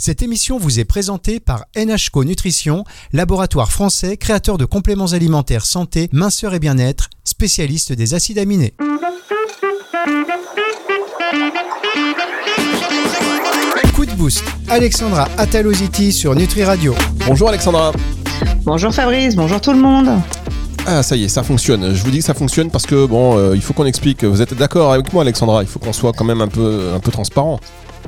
Cette émission vous est présentée par NHCO Nutrition, laboratoire français créateur de compléments alimentaires santé, minceur et bien-être, spécialiste des acides aminés. Coup de boost, Alexandra Ataloziti sur Nutri Radio. Bonjour Alexandra. Bonjour Fabrice, bonjour tout le monde. Ah ça y est, ça fonctionne. Je vous dis que ça fonctionne parce que bon, euh, il faut qu'on explique. Vous êtes d'accord avec moi Alexandra? Il faut qu'on soit quand même un peu, un peu transparent.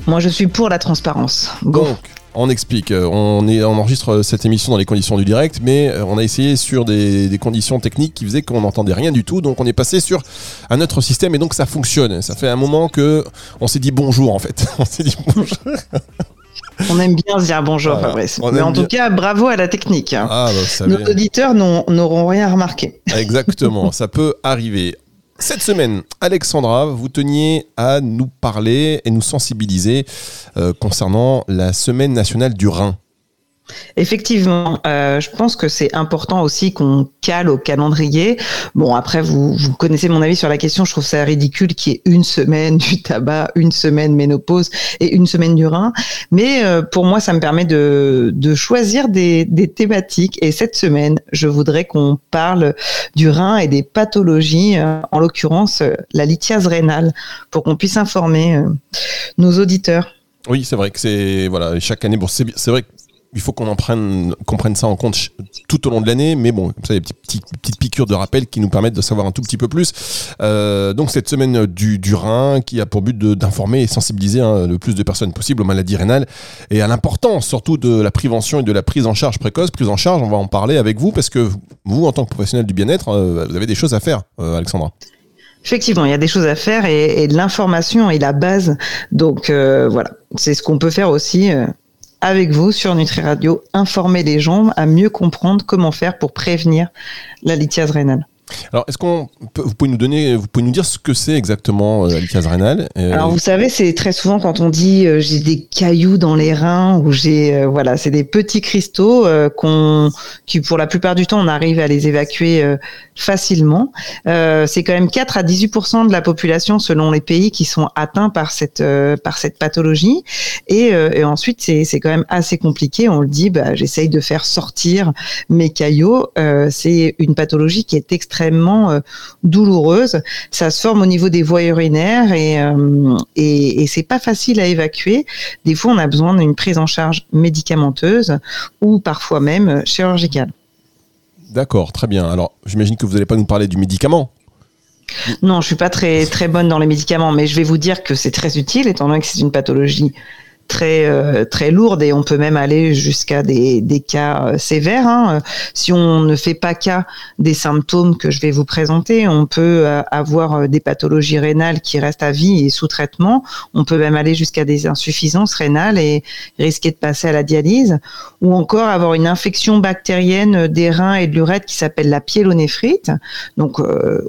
Moi, je suis pour la transparence. Donc, on explique. Euh, on, est, on enregistre cette émission dans les conditions du direct, mais euh, on a essayé sur des, conditions techniques qui faisaient qu'on n'entendait rien du tout. Donc, on est passé sur un autre système et donc ça fonctionne. Ça fait un moment que on s'est dit bonjour en fait. on s'est dit bonjour. On aime bien se dire bonjour, Fabrice. Mais en tout cas, bravo à la technique. Ah, bah, Nos auditeurs n'auront rien remarqué. Exactement, ça peut arriver. Cette semaine, Alexandra, vous teniez à nous parler et nous sensibiliser euh, concernant la semaine nationale du Rhin. Effectivement, euh, je pense que c'est important aussi qu'on cale au calendrier. Bon, après, vous, connaissez mon avis sur la question. Je trouve ça ridicule qu'il y ait une semaine du tabac, une semaine ménopause et une semaine du rein. Mais euh, pour moi, ça me permet de, choisir des, thématiques. Et cette semaine, je voudrais qu'on parle du rein et des pathologies, euh, en l'occurrence la lithiase rénale, pour qu'on puisse informer nos auditeurs. Oui, c'est vrai que c'est voilà chaque année. C'est vrai que il faut qu'on en prenne, ça en compte tout au long de l'année, mais bon, comme ça, il y a des petites, petites, piqûres de rappel qui nous permettent de savoir un tout petit peu plus. Euh, donc, cette semaine du, du Rhin qui a pour but d'informer et sensibiliser hein, le plus de personnes possible aux maladies rénales et à l'importance surtout de la prévention et de la prise en charge précoce. Prise en charge, on va en parler avec vous parce que vous, en tant que professionnel du bien-être, euh, vous avez des choses à faire, euh, Alexandra. Effectivement, il y a des choses à faire et l'information est la base. Donc voilà, c'est ce qu'on peut faire aussi avec vous sur Nutri Radio, informer les gens à mieux comprendre comment faire pour prévenir la lithiase rénale. Alors, est-ce qu'on vous pouvez nous donner, vous pouvez nous dire ce que c'est exactement euh, la lithiase rénale euh, Alors, vous savez, c'est très souvent quand on dit euh, j'ai des cailloux dans les reins ou j'ai voilà, c'est des petits cristaux qu'on, qui pour la plupart du temps on arrive à les évacuer facilement. c'est quand même 4 à 18% de la population selon les pays qui sont atteints par cette par cette pathologie. Et, et ensuite, c'est c'est quand même assez compliqué. On le dit, bah, j'essaye de faire sortir mes caillots. c'est une pathologie qui est extrêmement extrêmement euh, douloureuse. Ça se forme au niveau des voies urinaires et, euh, et, et c'est pas facile à évacuer. Des fois, on a besoin d'une prise en charge médicamenteuse ou parfois même chirurgicale. D'accord, très bien. Alors, j'imagine que vous n'allez pas nous parler du médicament. Non, je suis pas très très bonne dans les médicaments, mais je vais vous dire que c'est très utile étant donné que c'est une pathologie très euh, très lourde et on peut même aller jusqu'à des, des cas euh, sévères. Hein. Si on ne fait pas cas des symptômes que je vais vous présenter, on peut euh, avoir des pathologies rénales qui restent à vie et sous traitement. On peut même aller jusqu'à des insuffisances rénales et risquer de passer à la dialyse, ou encore avoir une infection bactérienne des reins et de l'urètre qui s'appelle la pyélonéphrite. Donc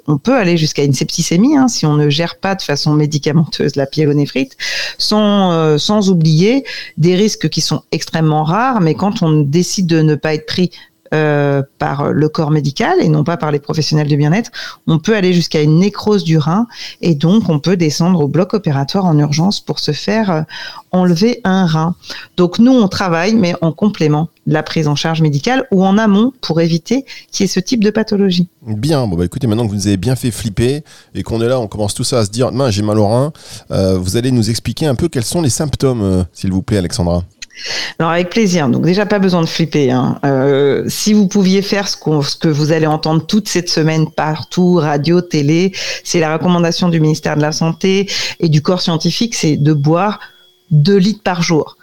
on peut aller jusqu'à une septicémie hein, si on ne gère pas de façon médicamenteuse la pyélonéphrite, sans sans oublier des risques qui sont extrêmement rares, mais quand on décide de ne pas être pris euh, par le corps médical et non pas par les professionnels du bien-être, on peut aller jusqu'à une nécrose du rein et donc on peut descendre au bloc opératoire en urgence pour se faire euh, enlever un rein. Donc nous, on travaille, mais en complément de la prise en charge médicale ou en amont pour éviter qu'il y ait ce type de pathologie. Bien, bon bah écoutez, maintenant que vous nous avez bien fait flipper et qu'on est là, on commence tout ça à se dire, j'ai mal au rein, euh, vous allez nous expliquer un peu quels sont les symptômes, s'il vous plaît, Alexandra. Alors avec plaisir. Donc déjà pas besoin de flipper. Hein. Euh, si vous pouviez faire ce, que vous allez entendre toute cette semaine partout, radio, télé, c'est la recommandation du ministère de la Santé et du corps scientifique, c'est de boire 2 litres par jour.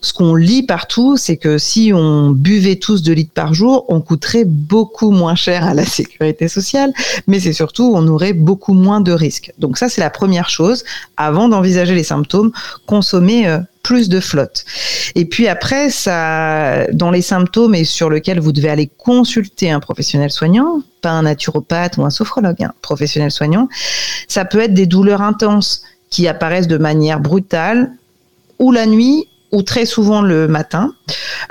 Ce qu'on lit partout, c'est que si on buvait tous 2 litres par jour, on coûterait beaucoup moins cher à la sécurité sociale, mais c'est surtout, on aurait beaucoup moins de risques. Donc ça, c'est la première chose. Avant d'envisager les symptômes, consommer euh, plus de flotte. Et puis après, ça, dans les symptômes et sur lesquels vous devez aller consulter un professionnel soignant, pas un naturopathe ou un sophrologue, un professionnel soignant, ça peut être des douleurs intenses qui apparaissent de manière brutale, ou la nuit, ou très souvent le matin.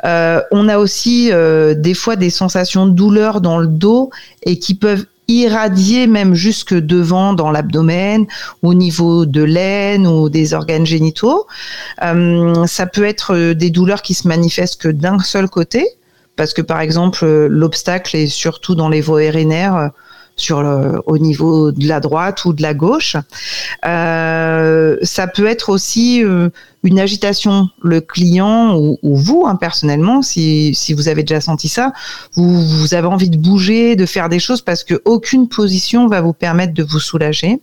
Euh, on a aussi euh, des fois des sensations de douleur dans le dos et qui peuvent irradier même jusque devant dans l'abdomen, au niveau de l'aine ou des organes génitaux. Euh, ça peut être des douleurs qui se manifestent que d'un seul côté, parce que par exemple l'obstacle est surtout dans les voies urinaires sur au niveau de la droite ou de la gauche. Euh, ça peut être aussi euh, une agitation. Le client ou, vous, hein, personnellement, si, si, vous avez déjà senti ça, vous, vous, avez envie de bouger, de faire des choses parce que aucune position va vous permettre de vous soulager.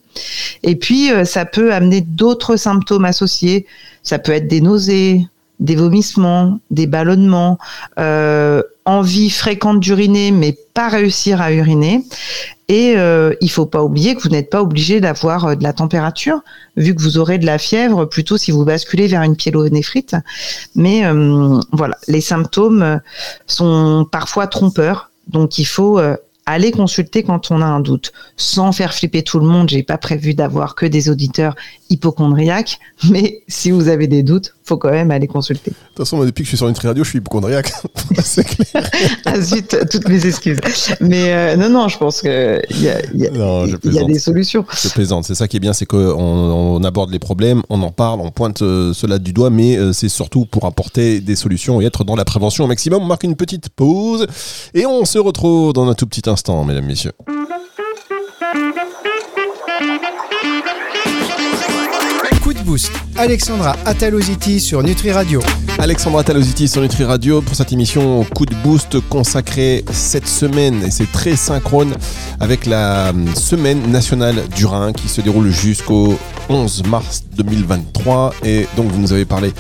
Et puis, euh, ça peut amener d'autres symptômes associés. Ça peut être des nausées, des vomissements, des ballonnements, euh, envie fréquente d'uriner mais pas réussir à uriner. Et euh, il faut pas oublier que vous n'êtes pas obligé d'avoir euh, de la température, vu que vous aurez de la fièvre plutôt si vous basculez vers une pyélonéphrite. Mais euh, voilà, les symptômes sont parfois trompeurs, donc il faut allez consulter quand on a un doute, sans faire flipper tout le monde. J'ai pas prévu d'avoir que des auditeurs hypochondriaques, mais si vous avez des doutes, faut quand même aller consulter. De toute façon, depuis que je suis sur Nutri Radio, je suis hypochondriaque. C'est clair. ah zut, toutes mes excuses. Mais euh, non, non, je pense qu'il y a, y a, des solutions. Je plaisante. C'est ça qui est bien, c'est qu'on on aborde les problèmes, on en parle, on pointe euh, cela du doigt, mais euh, c'est surtout pour apporter des solutions et être dans la prévention au maximum. On marque une petite pause et on se retrouve dans un tout petit instant, mesdames, messieurs. boost. Alexandra Ataloziti sur Nutri Radio. Alexandra Ataloziti sur Nutri Radio pour cette émission coup de boost consacrée cette semaine et c'est très synchrone avec la hum, semaine nationale du rein qui se déroule jusqu'au 11 mars 2023 et donc vous nous avez parlé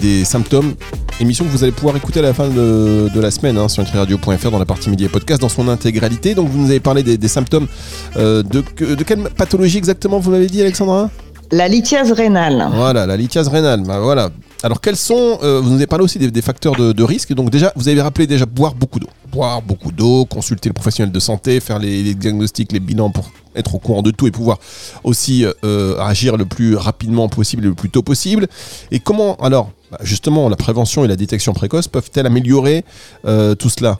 des symptômes émission que vous allez pouvoir écouter à la fin de, la semaine hein, sur nutriradio.fr dans la partie média et podcast dans son intégralité. Donc vous nous avez parlé des, symptômes euh, de, de quelle pathologie exactement vous m'avez dit Alexandra? La lithiase rénale. Voilà, la lithiase rénale. Bah, voilà. Alors, quels sont. Euh, vous nous avez parlé aussi des, facteurs de, risque. Donc, déjà, vous avez rappelé déjà boire beaucoup d'eau. Boire beaucoup d'eau, consulter le professionnel de santé, faire les, diagnostics, les bilans pour être au courant de tout et pouvoir aussi euh, agir le plus rapidement possible et le plus tôt possible. Et comment, alors, bah, justement, la prévention et la détection précoce peuvent-elles améliorer euh, tout cela?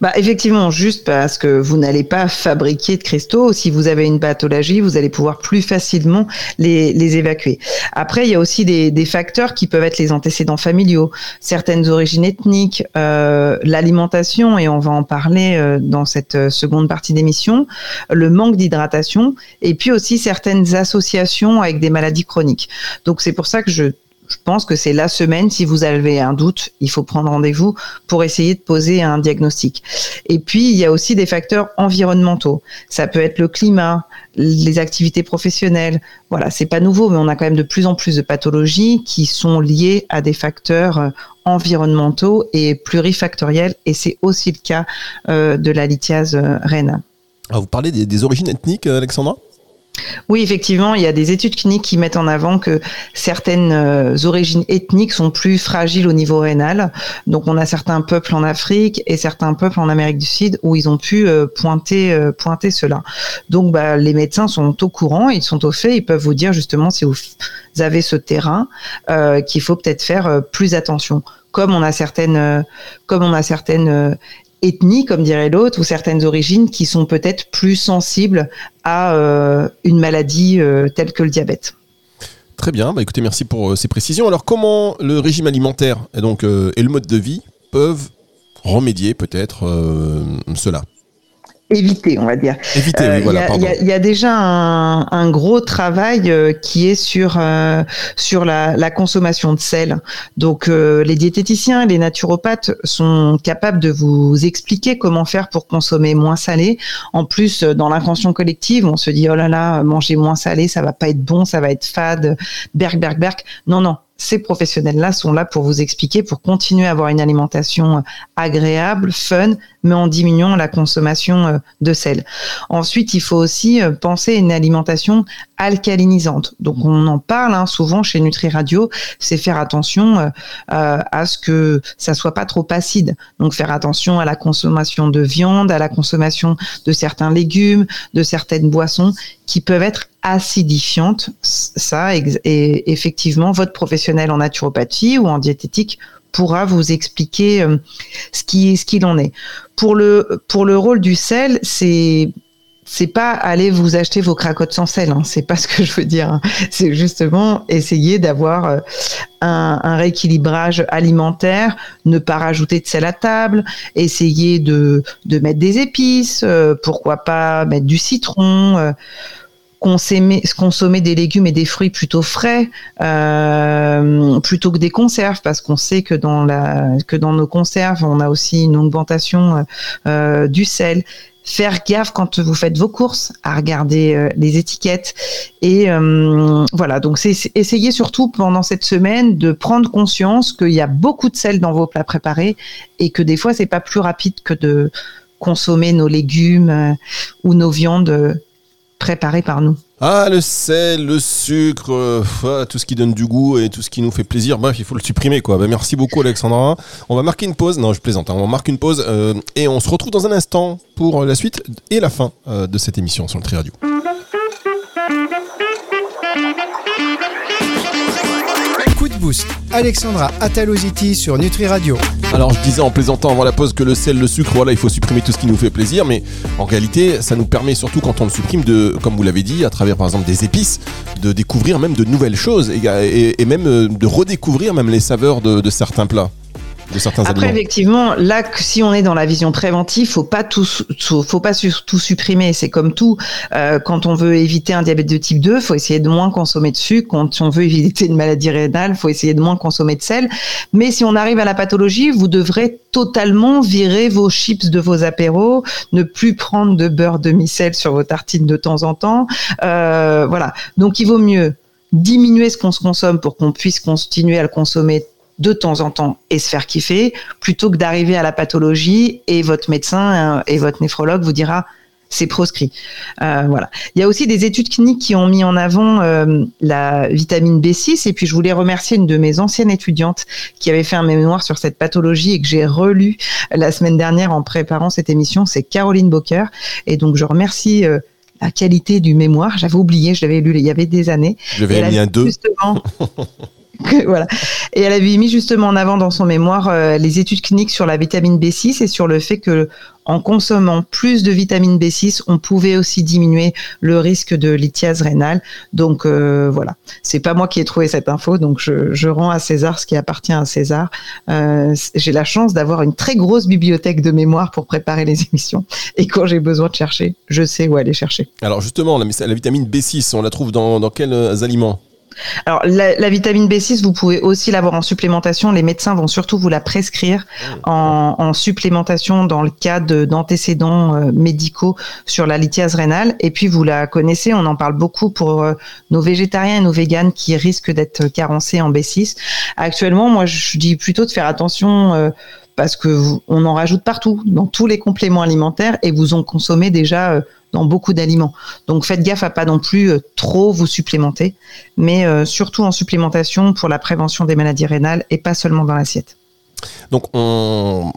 Bah, effectivement, juste parce que vous n'allez pas fabriquer de cristaux. Si vous avez une pathologie, vous allez pouvoir plus facilement les, évacuer. Après, il y a aussi des, des, facteurs qui peuvent être les antécédents familiaux, certaines origines ethniques, euh, l'alimentation, et on va en parler euh, dans cette euh, seconde partie d'émission, le manque d'hydratation, et puis aussi certaines associations avec des maladies chroniques. Donc c'est pour ça que je je pense que c'est la semaine, si vous avez un doute, il faut prendre rendez-vous pour essayer de poser un diagnostic. Et puis, il y a aussi des facteurs environnementaux. Ça peut être le climat, les activités professionnelles. Voilà, c'est pas nouveau, mais on a quand même de plus en plus de pathologies qui sont liées à des facteurs euh, environnementaux et plurifactoriels. Et c'est aussi le cas euh, de la lithiase euh, rénale. Ah, vous parlez des origines ethniques, Alexandra? Oui, effectivement, il y a des études cliniques qui mettent en avant que certaines euh, origines ethniques sont plus fragiles au niveau rénal. Donc, on a certains peuples en Afrique et certains peuples en Amérique du Sud où ils ont pu euh, pointer, euh, pointer cela. Donc, bah, les médecins sont au courant, ils sont au fait, ils peuvent vous dire justement si vous avez ce terrain qu'il faut peut-être faire plus attention comme on a certaines, comme on a certaines ethnies, comme dirait l'autre, ou certaines origines qui sont peut-être plus sensibles à euh, une maladie euh, telle que le diabète. Très bien, bah écoutez, merci pour euh, ces précisions. Alors comment le régime alimentaire et, donc, et le mode de vie peuvent remédier peut-être cela? Éviter, on va dire. Éviter, oui, voilà, Il y, a déjà un, gros travail euh, qui est sur euh, sur la, consommation de sel. Donc euh, les diététiciens, les naturopathes sont capables de vous expliquer comment faire pour consommer moins salé. En plus, dans l'inconscient collective, on se dit oh là là, manger moins salé, ça va pas être bon, ça va être fade, berg berg berg. Non non, ces professionnels-là sont là pour vous expliquer, pour continuer à avoir une alimentation euh, agréable, fun, mais en diminuant la consommation euh, de sel. Ensuite, il faut aussi euh, penser à une alimentation alcalinisante. Donc, on en parle hein, souvent chez Nutri Radio, c'est faire attention à ce que ça soit pas trop acide. Donc, faire attention à la consommation de viande, à la consommation de certains légumes, de certaines boissons qui peuvent être acidifiantes. Ça, et effectivement, votre professionnel en naturopathie ou en diététique pourra vous expliquer euh, ce qui ce qu'il en est. Pour le pour le rôle du sel, c'est c'est pas aller vous acheter vos cracottes sans sel, hein, c'est pas ce que je veux dire. Hein. C'est justement essayer d'avoir euh, un, rééquilibrage alimentaire, ne pas rajouter de sel à table, essayer de, de mettre des épices, euh, pourquoi pas mettre du citron. Consommer, des légumes et des fruits plutôt frais plutôt que des conserves parce qu'on sait que dans nos conserves on a aussi une augmentation du sel. Faire gaffe quand vous faites vos courses à regarder euh, les étiquettes. Et euh, voilà. Donc c'est essayer surtout pendant cette semaine de prendre conscience qu'il y a beaucoup de sel dans vos plats préparés et que des fois c'est pas plus rapide que de consommer nos légumes euh, ou nos viandes préparées par nous. Ah, le sel, le sucre, euh, tout ce qui donne du goût et tout ce qui nous fait plaisir. Bref, il faut le supprimer, quoi. Ben, merci beaucoup, Alexandra. On va marquer une pause. Non, je plaisante. Hein. On va marquer une pause euh, et on se retrouve dans un instant pour la suite et la fin euh, de cette émission sur le Tri Radio. Alexandra Ataloziti sur Nutri Radio. Alors je disais en plaisantant avant la pause que le sel, le sucre, voilà, il faut supprimer tout ce qui nous fait plaisir, mais en réalité, ça nous permet surtout quand on le supprime de, comme vous l'avez dit, à travers par exemple des épices, de découvrir même de nouvelles choses et, même euh, de redécouvrir même les saveurs de certains plats. Après, effectivement, là, si on est dans la vision préventive, faut pas tout, faut pas tout supprimer. C'est comme tout. Euh, quand on veut éviter un diabète de type 2, faut essayer de moins consommer de sucre. Quand on veut éviter une maladie rénale, faut essayer de moins consommer de sel. Mais si on arrive à la pathologie, vous devrez totalement virer vos chips de vos apéros, ne plus prendre de beurre demi-sel sur vos tartines de temps en temps. Euh, voilà. Donc, il vaut mieux diminuer ce qu'on se consomme pour qu'on puisse continuer à le consommer de temps en temps et se faire kiffer, plutôt que d'arriver à la pathologie et votre médecin euh, et votre néphrologue vous dira c'est proscrit. Euh, voilà. Il y a aussi des études cliniques qui ont mis en avant euh, la vitamine B6 et puis je voulais remercier une de mes anciennes étudiantes qui avait fait un mémoire sur cette pathologie et que j'ai relu la semaine dernière en préparant cette émission, c'est Caroline Boker et donc je remercie la qualité du mémoire. J'avais oublié, je l'avais lu il y avait des années. Je vais mis un 2. Et elle avait mis justement en avant dans son mémoire euh, les études cliniques sur la vitamine B6 et sur le fait que en consommant plus de vitamine B6, on pouvait aussi diminuer le risque de lithiase rénale. Donc euh, voilà, c'est pas moi qui ai trouvé cette info, donc je, rends à César ce qui appartient à César. Euh, j'ai la chance d'avoir une très grosse bibliothèque de mémoire pour préparer les émissions, et quand j'ai besoin de chercher, je sais où aller chercher. Alors justement, la, la vitamine B6, on la trouve dans, dans quels aliments? Alors, la, vitamine B6, vous pouvez aussi l'avoir en supplémentation. Les médecins vont surtout vous la prescrire mmh. en, supplémentation dans le cas d'antécédents euh, médicaux sur la lithiase rénale. Et puis, vous la connaissez, on en parle beaucoup pour euh, nos végétariens et nos véganes qui risquent d'être carencés en B6. Actuellement, moi, je dis plutôt de faire attention. Euh, parce que on en rajoute partout, dans tous les compléments alimentaires, et vous en consommez déjà dans beaucoup d'aliments. Donc faites gaffe à pas non plus euh, trop vous supplémenter, mais euh, surtout en supplémentation pour la prévention des maladies rénales et pas seulement dans l'assiette. Donc on,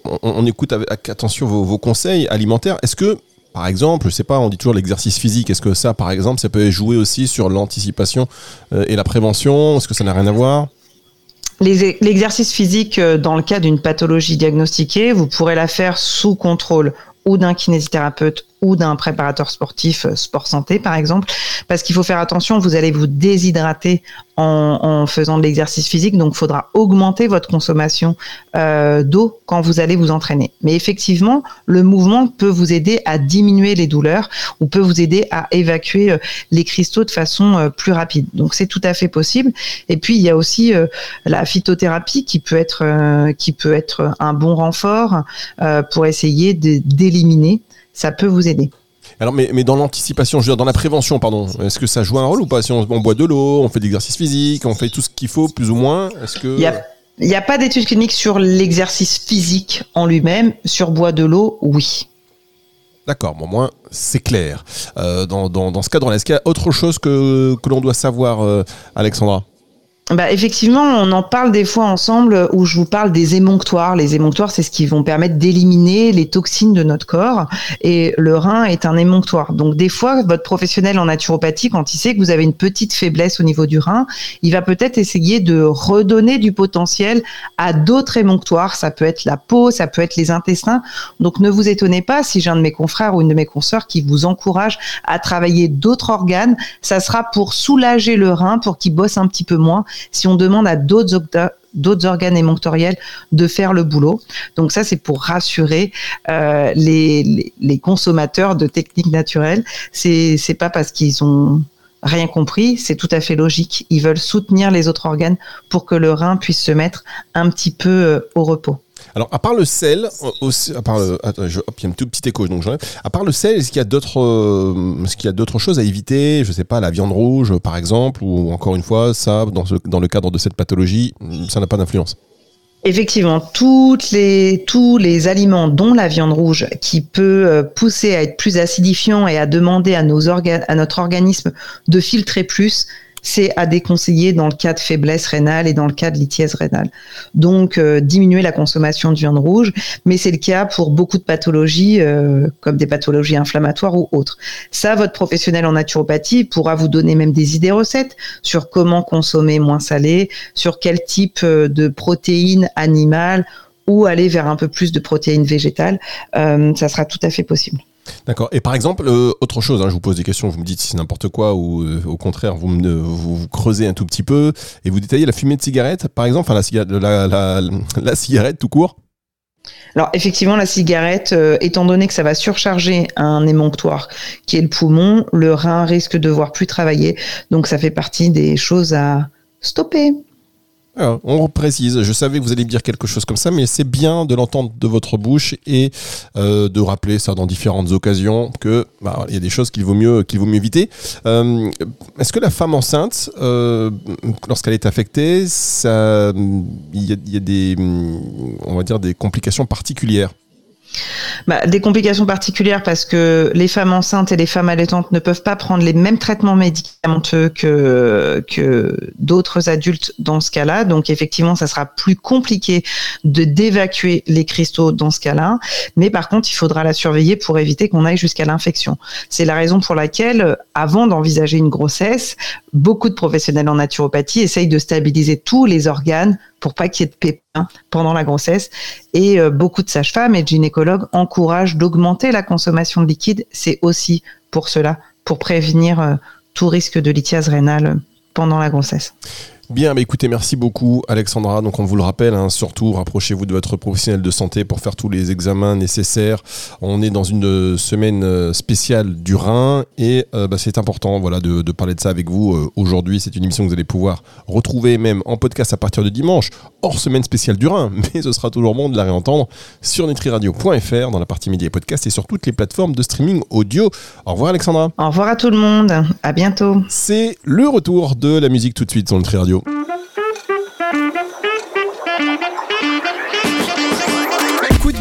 écoute avec attention vos, conseils alimentaires. Est-ce que par exemple, je sais pas, on dit toujours l'exercice physique. Est-ce que ça, par exemple, ça peut jouer aussi sur l'anticipation euh, et la prévention? Est-ce que ça n'a rien à voir? L'exercice physique, dans le cas d'une pathologie diagnostiquée, vous pourrez la faire sous contrôle ou d'un kinésithérapeute ou d'un préparateur sportif euh, sport santé par exemple. Parce qu'il faut faire attention vous allez vous déshydrater en, faisant de l'exercice physique. Donc il faudra augmenter votre consommation euh, d'eau quand vous allez vous entraîner. Mais effectivement le mouvement peut vous aider à diminuer les douleurs ou peut vous aider à évacuer euh, les cristaux de façon plus rapide. Donc c'est tout à fait possible. Et puis il y a aussi la phytothérapie qui peut être qui peut être un bon renfort pour essayer d'éliminer ça peut vous aider. Alors, mais, mais dans l'anticipation, je veux dire, dans la prévention, pardon, est-ce que ça joue un rôle ou pas? Si on, boit de l'eau, on fait de l'exercice physique, on fait tout ce qu'il faut, plus ou moins, est-ce que... Il n'y a, pas d'études cliniques sur l'exercice physique en lui-même. Sur bois de l'eau, oui. D'accord, bon, moins c'est clair. Euh, dans, dans, dans, ce cadre-là, est-ce qu'il y a autre chose que, que l'on doit savoir, euh, Alexandra? Bah, effectivement, on en parle des fois ensemble où je vous parle des émonctoires. Les émonctoires, c'est ce qui vont permettre d'éliminer les toxines de notre corps. Et le rein est un émonctoire. Donc, des fois, votre professionnel en naturopathie, quand il sait que vous avez une petite faiblesse au niveau du rein, il va peut-être essayer de redonner du potentiel à d'autres émonctoires. Ça peut être la peau, ça peut être les intestins. Donc, ne vous étonnez pas si j'ai un de mes confrères ou une de mes consoeurs qui vous encourage à travailler d'autres organes. Ça sera pour soulager le rein, pour qu'il bosse un petit peu moins si on demande à d'autres organes émonctoriels de faire le boulot. Donc ça, c'est pour rassurer euh, les, les, consommateurs de techniques naturelles. C'est c'est pas parce qu'ils ont rien compris, c'est tout à fait logique. Ils veulent soutenir les autres organes pour que le rein puisse se mettre un petit peu euh, au repos. Alors, à part le sel, hop, il y a un tout petit écho, donc À part le sel, est-ce qu'il y a d'autres, euh, ce qu'il y a d'autres choses à éviter? Je sais pas, la viande rouge, par exemple, ou encore une fois, ça, dans, le cadre de cette pathologie, ça n'a pas d'influence. Effectivement, les, tous les aliments, dont la viande rouge, qui peut euh, pousser à être plus acidifiant et à demander à, nos à notre organisme de filtrer plus, c'est à déconseiller dans le cas de faiblesse rénale et dans le cas de lithièse rénale. Donc, euh, diminuer la consommation de viande rouge, mais c'est le cas pour beaucoup de pathologies, euh, comme des pathologies inflammatoires ou autres. Ça, votre professionnel en naturopathie pourra vous donner même des idées recettes sur comment consommer moins salé, sur quel type euh, de protéines animales ou aller vers un peu plus de protéines végétales. ça sera tout à fait possible. D'accord. Et par exemple, euh, autre chose, hein, je vous pose des questions, vous me dites si c'est n'importe quoi ou euh, au contraire, vous, me, vous, creusez un tout petit peu et vous détaillez la fumée de cigarette, par exemple, enfin la, la, la, cigarette tout court alors effectivement, la cigarette, euh, étant donné que ça va surcharger un émonctoire qui est le poumon, le rein risque de voir plus travailler. Donc ça fait partie des choses à stopper. On précise, je savais que vous alliez me dire quelque chose comme ça, mais c'est bien de l'entendre de votre bouche et euh, de rappeler ça dans différentes occasions que bah, il y a des choses qu'il vaut mieux qu'il vaut mieux éviter. Euh, est-ce que la femme enceinte, euh, lorsqu'elle est affectée, ça, il y, a des, on va dire des complications particulières? Bah, des complications particulières parce que les femmes enceintes et les femmes allaitantes ne peuvent pas prendre les mêmes traitements médicamenteux que, d'autres adultes dans ce cas-là. Donc effectivement, ça sera plus compliqué d'évacuer les cristaux dans ce cas-là. Mais par contre, il faudra la surveiller pour éviter qu'on aille jusqu'à l'infection. C'est la raison pour laquelle, avant d'envisager une grossesse, beaucoup de professionnels en naturopathie essayent de stabiliser tous les organes pour pas qu'il y ait de pépins pendant la grossesse. Et euh, beaucoup de sages-femmes et de gynécologues encouragent d'augmenter la consommation de liquide. C'est aussi pour cela, pour prévenir euh, tout risque de lithiase rénale pendant la grossesse. Bien, bah écoutez, merci beaucoup Alexandra. Donc on vous le rappelle, hein, surtout rapprochez-vous de votre professionnel de santé pour faire tous les examens nécessaires. On est dans une semaine euh, spéciale du rein et euh, bah, c'est important voilà, de, parler de ça avec vous euh, aujourd'hui. C'est une émission que vous allez pouvoir retrouver même en podcast à partir de dimanche, hors semaine spéciale du rein, mais ce sera toujours bon de la réentendre sur nutriradio.fr dans la partie médias et podcast et sur toutes les plateformes de streaming audio. Au revoir Alexandra. Au revoir à tout le monde. À bientôt. C'est le retour de la musique tout de suite sur Nutri Radio.